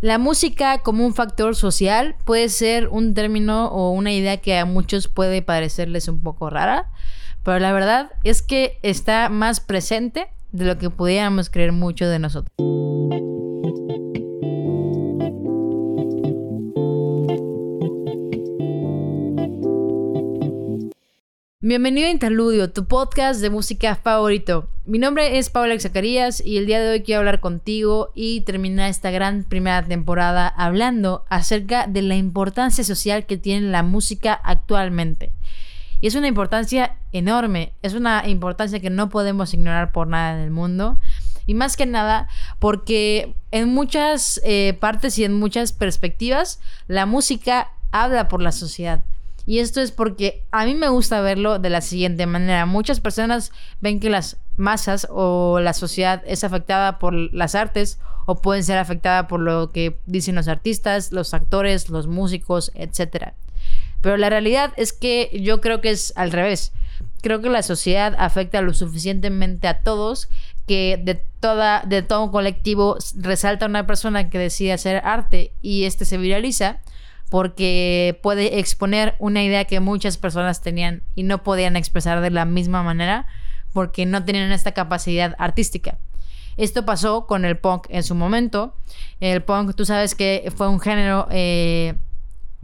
La música como un factor social puede ser un término o una idea que a muchos puede parecerles un poco rara, pero la verdad es que está más presente de lo que pudiéramos creer mucho de nosotros. Bienvenido a Interludio, tu podcast de música favorito. Mi nombre es Paula Zacarías y el día de hoy quiero hablar contigo y terminar esta gran primera temporada hablando acerca de la importancia social que tiene la música actualmente. Y es una importancia enorme, es una importancia que no podemos ignorar por nada en el mundo. Y más que nada porque en muchas eh, partes y en muchas perspectivas la música habla por la sociedad. Y esto es porque a mí me gusta verlo de la siguiente manera. Muchas personas ven que las masas o la sociedad es afectada por las artes o pueden ser afectada por lo que dicen los artistas, los actores, los músicos, etc. Pero la realidad es que yo creo que es al revés. Creo que la sociedad afecta lo suficientemente a todos que de toda de todo un colectivo resalta una persona que decide hacer arte y este se viraliza porque puede exponer una idea que muchas personas tenían y no podían expresar de la misma manera porque no tenían esta capacidad artística. Esto pasó con el punk en su momento. El punk, tú sabes que fue un género eh,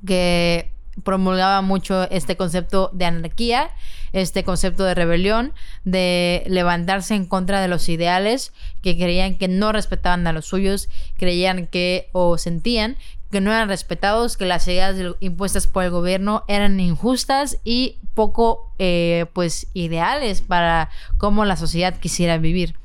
que promulgaba mucho este concepto de anarquía, este concepto de rebelión, de levantarse en contra de los ideales que creían que no respetaban a los suyos, creían que o sentían que no eran respetados, que las ideas impuestas por el gobierno eran injustas y poco eh, pues ideales para cómo la sociedad quisiera vivir.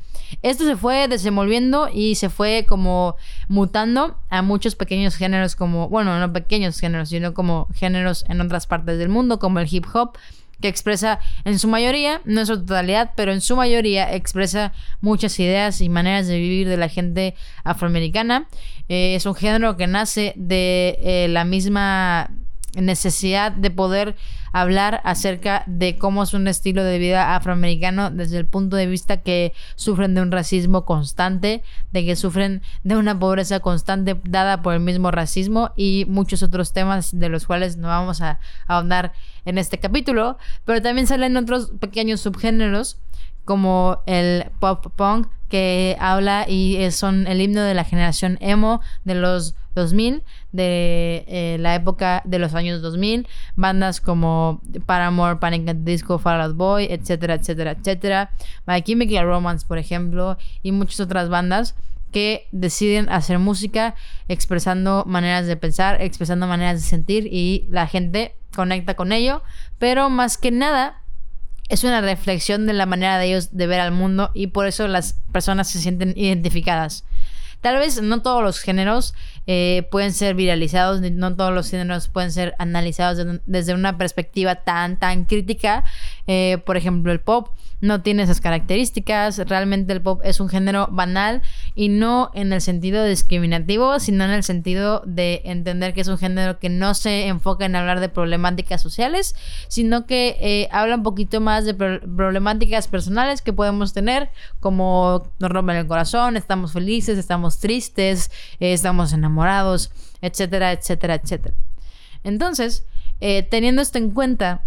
Esto se fue desenvolviendo y se fue como mutando a muchos pequeños géneros como, bueno, no pequeños géneros, sino como géneros en otras partes del mundo, como el hip hop, que expresa en su mayoría, no en su totalidad, pero en su mayoría expresa muchas ideas y maneras de vivir de la gente afroamericana. Eh, es un género que nace de eh, la misma necesidad de poder hablar acerca de cómo es un estilo de vida afroamericano desde el punto de vista que sufren de un racismo constante, de que sufren de una pobreza constante dada por el mismo racismo y muchos otros temas de los cuales no vamos a ahondar en este capítulo, pero también salen otros pequeños subgéneros como el pop punk que habla y son el himno de la generación emo de los 2000, de eh, la época de los años 2000, bandas como Paramore, Panic at Disco, Fall Out Boy, etcétera, etcétera, etcétera, My Chemical Romance, por ejemplo, y muchas otras bandas que deciden hacer música expresando maneras de pensar, expresando maneras de sentir y la gente conecta con ello, pero más que nada es una reflexión de la manera de ellos de ver al mundo y por eso las personas se sienten identificadas. Tal vez no todos los géneros eh, pueden ser viralizados, no todos los géneros pueden ser analizados desde una perspectiva tan, tan crítica. Eh, por ejemplo, el pop no tiene esas características. Realmente el pop es un género banal y no en el sentido discriminativo, sino en el sentido de entender que es un género que no se enfoca en hablar de problemáticas sociales, sino que eh, habla un poquito más de problemáticas personales que podemos tener, como nos rompen el corazón, estamos felices, estamos tristes, eh, estamos enamorados, etcétera, etcétera, etcétera. Entonces, teniendo esto en cuenta,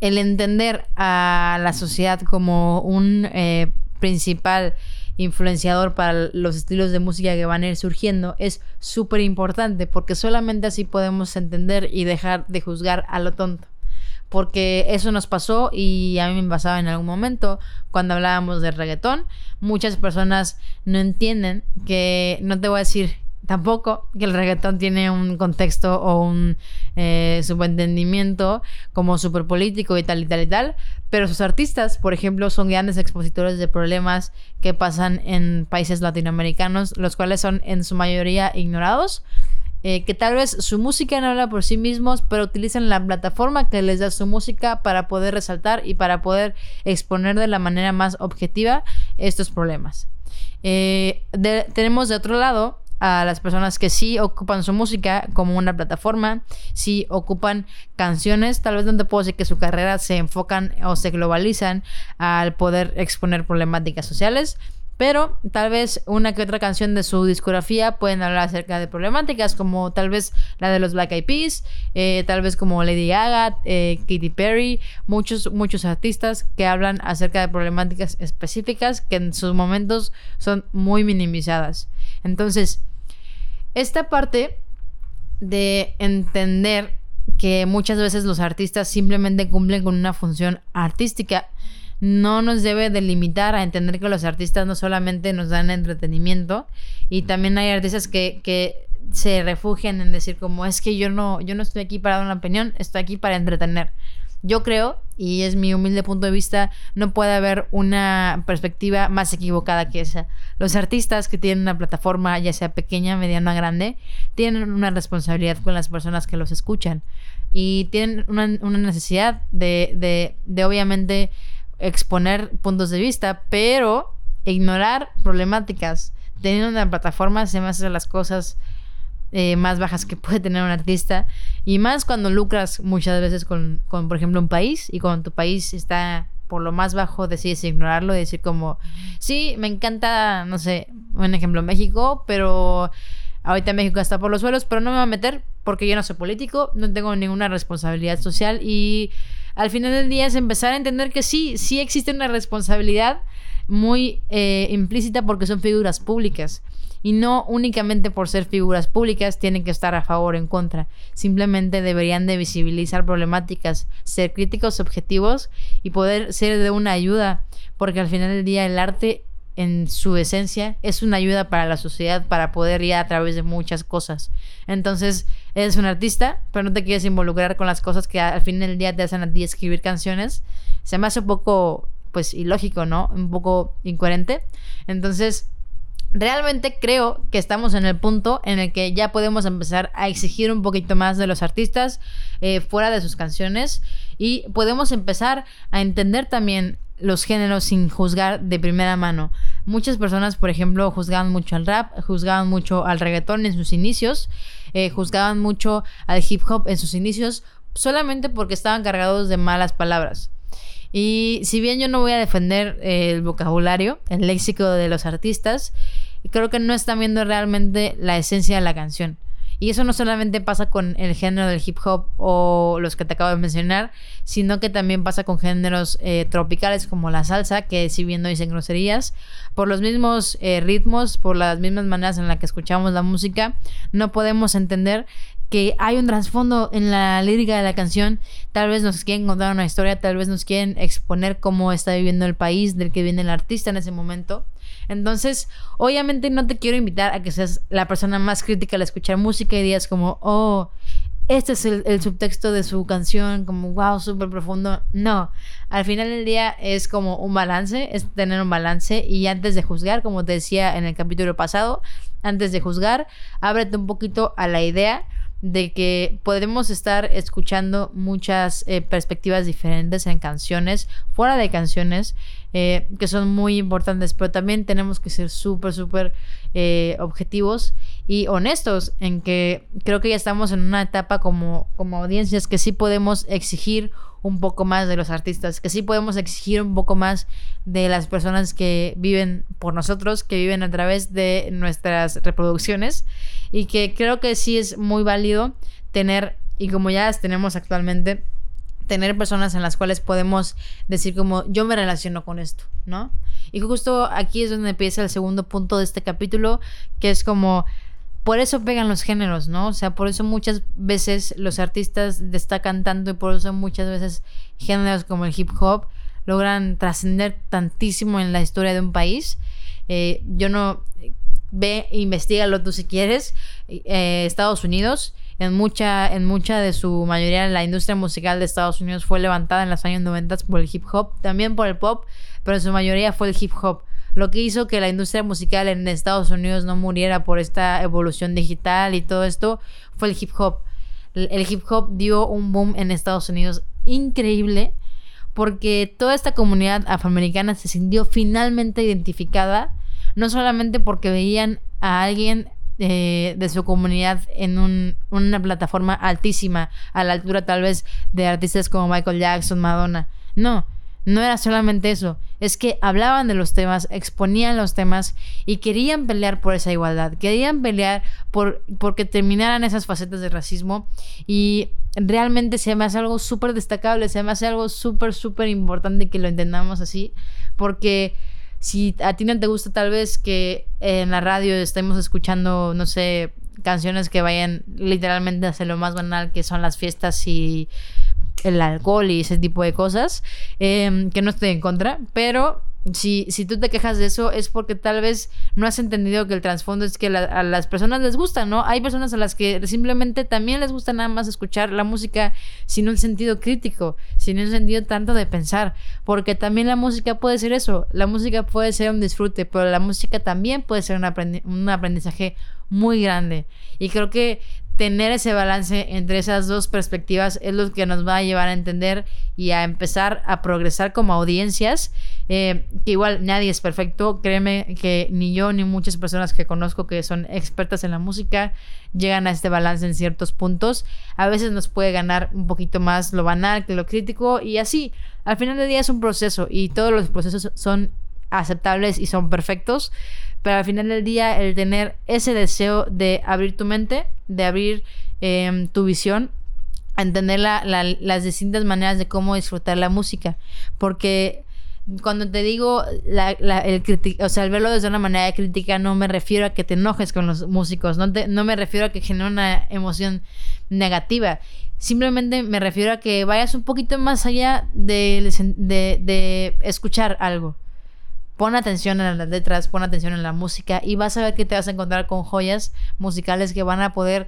el entender a la sociedad como un eh, principal influenciador para los estilos de música que van a ir surgiendo es súper importante porque solamente así podemos entender y dejar de juzgar a lo tonto porque eso nos pasó y a mí me pasaba en algún momento cuando hablábamos de reggaetón. Muchas personas no entienden que, no te voy a decir tampoco que el reggaetón tiene un contexto o un eh, subentendimiento como súper político y tal y tal y tal, pero sus artistas, por ejemplo, son grandes expositores de problemas que pasan en países latinoamericanos, los cuales son en su mayoría ignorados eh, que tal vez su música no habla por sí mismos, pero utilizan la plataforma que les da su música para poder resaltar y para poder exponer de la manera más objetiva estos problemas. Eh, tenemos de otro lado a las personas que sí ocupan su música como una plataforma, sí ocupan canciones, tal vez te puedo decir que su carrera se enfocan o se globalizan al poder exponer problemáticas sociales, pero tal vez una que otra canción de su discografía pueden hablar acerca de problemáticas como tal vez la de los Black Eyed Peas, eh, tal vez como Lady Gaga, eh, Katy Perry, muchos, muchos artistas que hablan acerca de problemáticas específicas que en sus momentos son muy minimizadas. Entonces, esta parte de entender que muchas veces los artistas simplemente cumplen con una función artística no nos debe delimitar a entender que los artistas no solamente nos dan entretenimiento y también hay artistas que, que se refugian en decir como es que yo no, yo no estoy aquí para dar una opinión, estoy aquí para entretener. Yo creo, y es mi humilde punto de vista, no puede haber una perspectiva más equivocada que esa. Los artistas que tienen una plataforma, ya sea pequeña, mediana o grande, tienen una responsabilidad con las personas que los escuchan y tienen una, necesidad de, de, de obviamente exponer puntos de vista, pero ignorar problemáticas. Teniendo una plataforma se me hace las cosas eh, más bajas que puede tener un artista. Y más cuando lucras muchas veces con, con, por ejemplo, un país y cuando tu país está por lo más bajo decides ignorarlo decir como, sí, me encanta, no sé, un ejemplo, México, pero ahorita México está por los suelos, pero no me va a meter porque yo no soy político, no tengo ninguna responsabilidad social y al final del día es empezar a entender que sí, sí existe una responsabilidad muy eh, implícita porque son figuras públicas. Y no únicamente por ser figuras públicas tienen que estar a favor o en contra. Simplemente deberían de visibilizar problemáticas, ser críticos objetivos y poder ser de una ayuda. Porque al final del día el arte en su esencia es una ayuda para la sociedad para poder ir a través de muchas cosas. Entonces, eres un artista, pero no te quieres involucrar con las cosas que al fin del día te hacen a ti escribir canciones. Se me hace un poco, pues, ilógico, ¿no? Un poco incoherente. Entonces, realmente creo que estamos en el punto en el que ya podemos empezar a exigir un poquito más de los artistas eh, fuera de sus canciones y podemos empezar a entender también los géneros sin juzgar de primera mano. Muchas personas, por ejemplo, juzgaban mucho al rap, juzgaban mucho al reggaetón en sus inicios, eh, juzgaban mucho al hip hop en sus inicios, solamente porque estaban cargados de malas palabras. Y si bien yo no voy a defender el vocabulario, el léxico de los artistas, creo que no están viendo realmente la esencia de la canción. Y eso no solamente pasa con el género del hip hop o los que te acabo de mencionar, sino que también pasa con géneros eh, tropicales como la salsa, que si bien no dicen groserías, por los mismos eh, ritmos, por las mismas maneras en las que escuchamos la música, no podemos entender que hay un trasfondo en la lírica de la canción. Tal vez nos quieren contar una historia, tal vez nos quieren exponer cómo está viviendo el país del que viene el artista en ese momento. Entonces, obviamente no te quiero invitar a que seas la persona más crítica al escuchar música y digas como, oh, este es el, subtexto de su canción, como, wow, súper profundo. No, al final del día es como un balance, es tener un balance y antes de juzgar, como te decía en el capítulo pasado, antes de juzgar, ábrete un poquito a la idea de que podemos estar escuchando muchas eh, perspectivas diferentes en canciones, fuera de canciones, eh, que son muy importantes, pero también tenemos que ser súper, súper eh, objetivos y honestos en que creo que ya estamos en una etapa como, como audiencias que sí podemos exigir un poco más de los artistas, que sí podemos exigir un poco más de las personas que viven por nosotros, que viven a través de nuestras reproducciones y que creo que sí es muy válido tener, y como ya las tenemos actualmente, tener personas en las cuales podemos decir como yo me relaciono con esto, ¿no? Y justo aquí es donde empieza el segundo punto de este capítulo, que es como por eso pegan los géneros, ¿no? O sea, por eso muchas veces los artistas destacan tanto y por eso muchas veces géneros como el hip hop logran trascender tantísimo en la historia de un país. Eh, yo no ve, investigalo tú si quieres. Eh, Estados Unidos, en mucha, en mucha de su mayoría, la industria musical de Estados Unidos fue levantada en los años 90 por el hip hop, también por el pop, pero en su mayoría fue el hip hop lo que hizo que la industria musical en Estados Unidos no muriera por esta evolución digital y todo esto fue el hip hop. El hip hop dio un boom en Estados Unidos increíble porque toda esta comunidad afroamericana se sintió finalmente identificada, no solamente porque veían a alguien eh, de su comunidad en una plataforma altísima, a la altura tal vez de artistas como Michael Jackson, Madonna. No, no era solamente eso, es que hablaban de los temas, exponían los temas y querían pelear por esa igualdad, querían pelear por porque terminaran esas facetas de racismo. Y realmente se me hace algo súper destacable, se me hace algo súper, súper importante que lo entendamos así, porque si a ti no te gusta tal vez que en la radio estemos escuchando, no sé, canciones que vayan literalmente hacia lo más banal que son las fiestas y el alcohol y ese tipo de cosas, em, que no estoy en contra, pero si, si tú te quejas de eso es porque tal vez no has entendido que el trasfondo es que a las personas les gusta, ¿no? Hay personas a las que simplemente también les gusta nada más escuchar la música sin un sentido crítico, sin un sentido tanto de pensar, porque también la música puede ser eso, la música puede ser un disfrute, pero la música también puede ser un, un aprendizaje muy grande. Y creo que tener ese balance entre esas dos perspectivas es lo que nos va a llevar a entender y a empezar a progresar como audiencias. Eh, que igual nadie es perfecto. Créeme que ni yo ni muchas personas que conozco que son expertas en la música llegan a este balance en ciertos puntos. A veces nos puede ganar un poquito más lo banal que lo crítico y así. Al final del día es un proceso y todos los procesos son aceptables y son perfectos. Pero al final del día, el tener ese deseo de abrir tu mente, de abrir em, tu visión, entender las distintas maneras de cómo disfrutar la música. Porque cuando te digo el, o sea, el verlo desde una manera crítica, no me refiero a que te enojes con los músicos, no, no me refiero a que genere una emoción negativa. Simplemente me refiero a que vayas un poquito más allá de, de escuchar algo pon atención en las letras, pon atención en la música y vas a ver que te vas a encontrar con joyas musicales que van a poder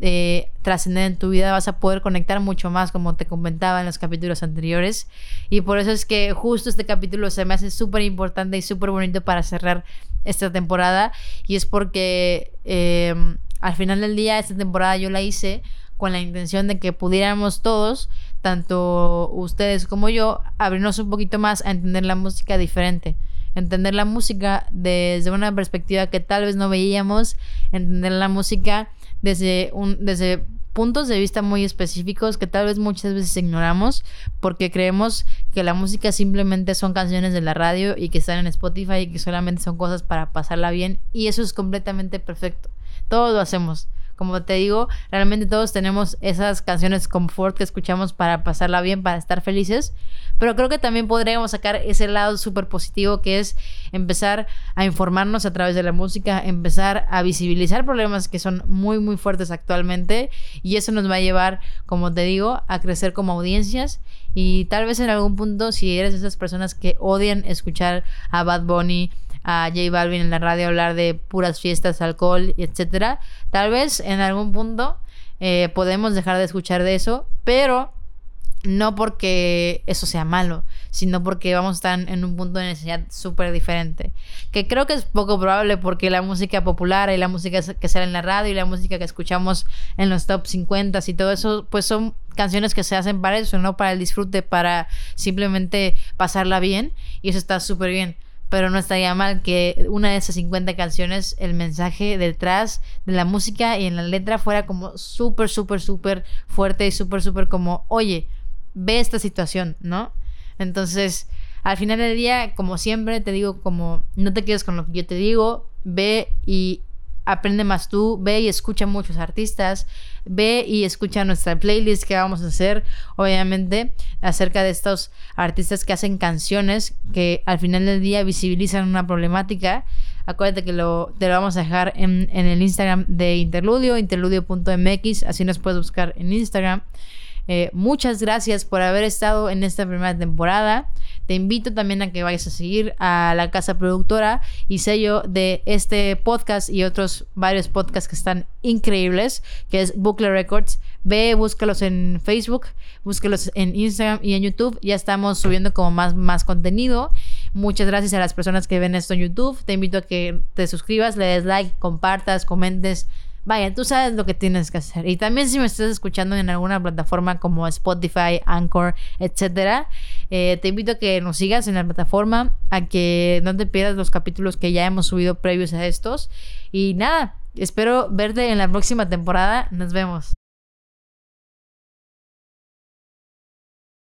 eh, trascender en tu vida, vas a poder conectar mucho más, como te comentaba en los capítulos anteriores. Y por eso es que justo este capítulo se me hace súper importante y súper bonito para cerrar esta temporada. Y es porque em, al final del día, esta temporada yo la hice con la intención de que pudiéramos todos, tanto ustedes como yo, abrirnos un poquito más a entender la música diferente entender la música desde una perspectiva que tal vez no veíamos, entender la música desde un desde puntos de vista muy específicos que tal vez muchas veces ignoramos porque creemos que la música simplemente son canciones de la radio y que están en Spotify y que solamente son cosas para pasarla bien y eso es completamente perfecto. Todos lo hacemos. Como te digo, realmente todos tenemos esas canciones confort que escuchamos para pasarla bien, para estar felices. Pero creo que también podríamos sacar ese lado súper positivo que es empezar a informarnos a través de la música, empezar a visibilizar problemas que son muy, muy fuertes actualmente. Y eso nos va a llevar, como te digo, a crecer como audiencias. Y tal vez en algún punto, si eres de esas personas que odian escuchar a Bad Bunny, a J Balvin en la radio hablar de puras fiestas, alcohol, etcétera. Tal vez en algún punto eh, podemos dejar de escuchar de eso, pero no porque eso sea malo, sino porque vamos a estar en un punto de necesidad súper diferente. Que creo que es poco probable porque la música popular y la música que sale en la radio y la música que escuchamos en los top 50 y todo eso, pues son canciones que se hacen para eso, no para el disfrute, para simplemente pasarla bien. Y eso está súper bien pero no estaría mal que una de esas 50 canciones, el mensaje detrás de la música y en la letra fuera como súper, súper, súper fuerte y súper, súper como, oye, ve esta situación, ¿no? Entonces, al final del día, como siempre, te digo, como no te quedes con lo que yo te digo, ve y aprende más tú, ve y escucha muchos artistas, ve y escucha nuestra playlist que vamos a hacer, obviamente, acerca de estos artistas que hacen canciones que al final del día visibilizan una problemática. Acuérdate que lo, te lo vamos a dejar en, en el Instagram de Interludio, interludio.mx, así nos puedes buscar en Instagram. Eh, muchas gracias por haber estado en esta primera temporada. Te invito también a que vayas a seguir a la casa productora y sello de este podcast y otros varios podcasts que están increíbles, que es Bucle Records. Ve, búscalos en Facebook, búscalos en Instagram y en YouTube. Ya estamos subiendo como más, más contenido. Muchas gracias a las personas que ven esto en YouTube. Te invito a que te suscribas, le des like, compartas, comentes, Vaya, tú sabes lo que tienes que hacer. Y también si me estás escuchando en alguna plataforma como Spotify, Anchor, etcétera, eh, te invito a que nos sigas en la plataforma, a que no te pierdas los capítulos que ya hemos subido previos a estos. Y nada, espero verte en la próxima temporada. Nos vemos.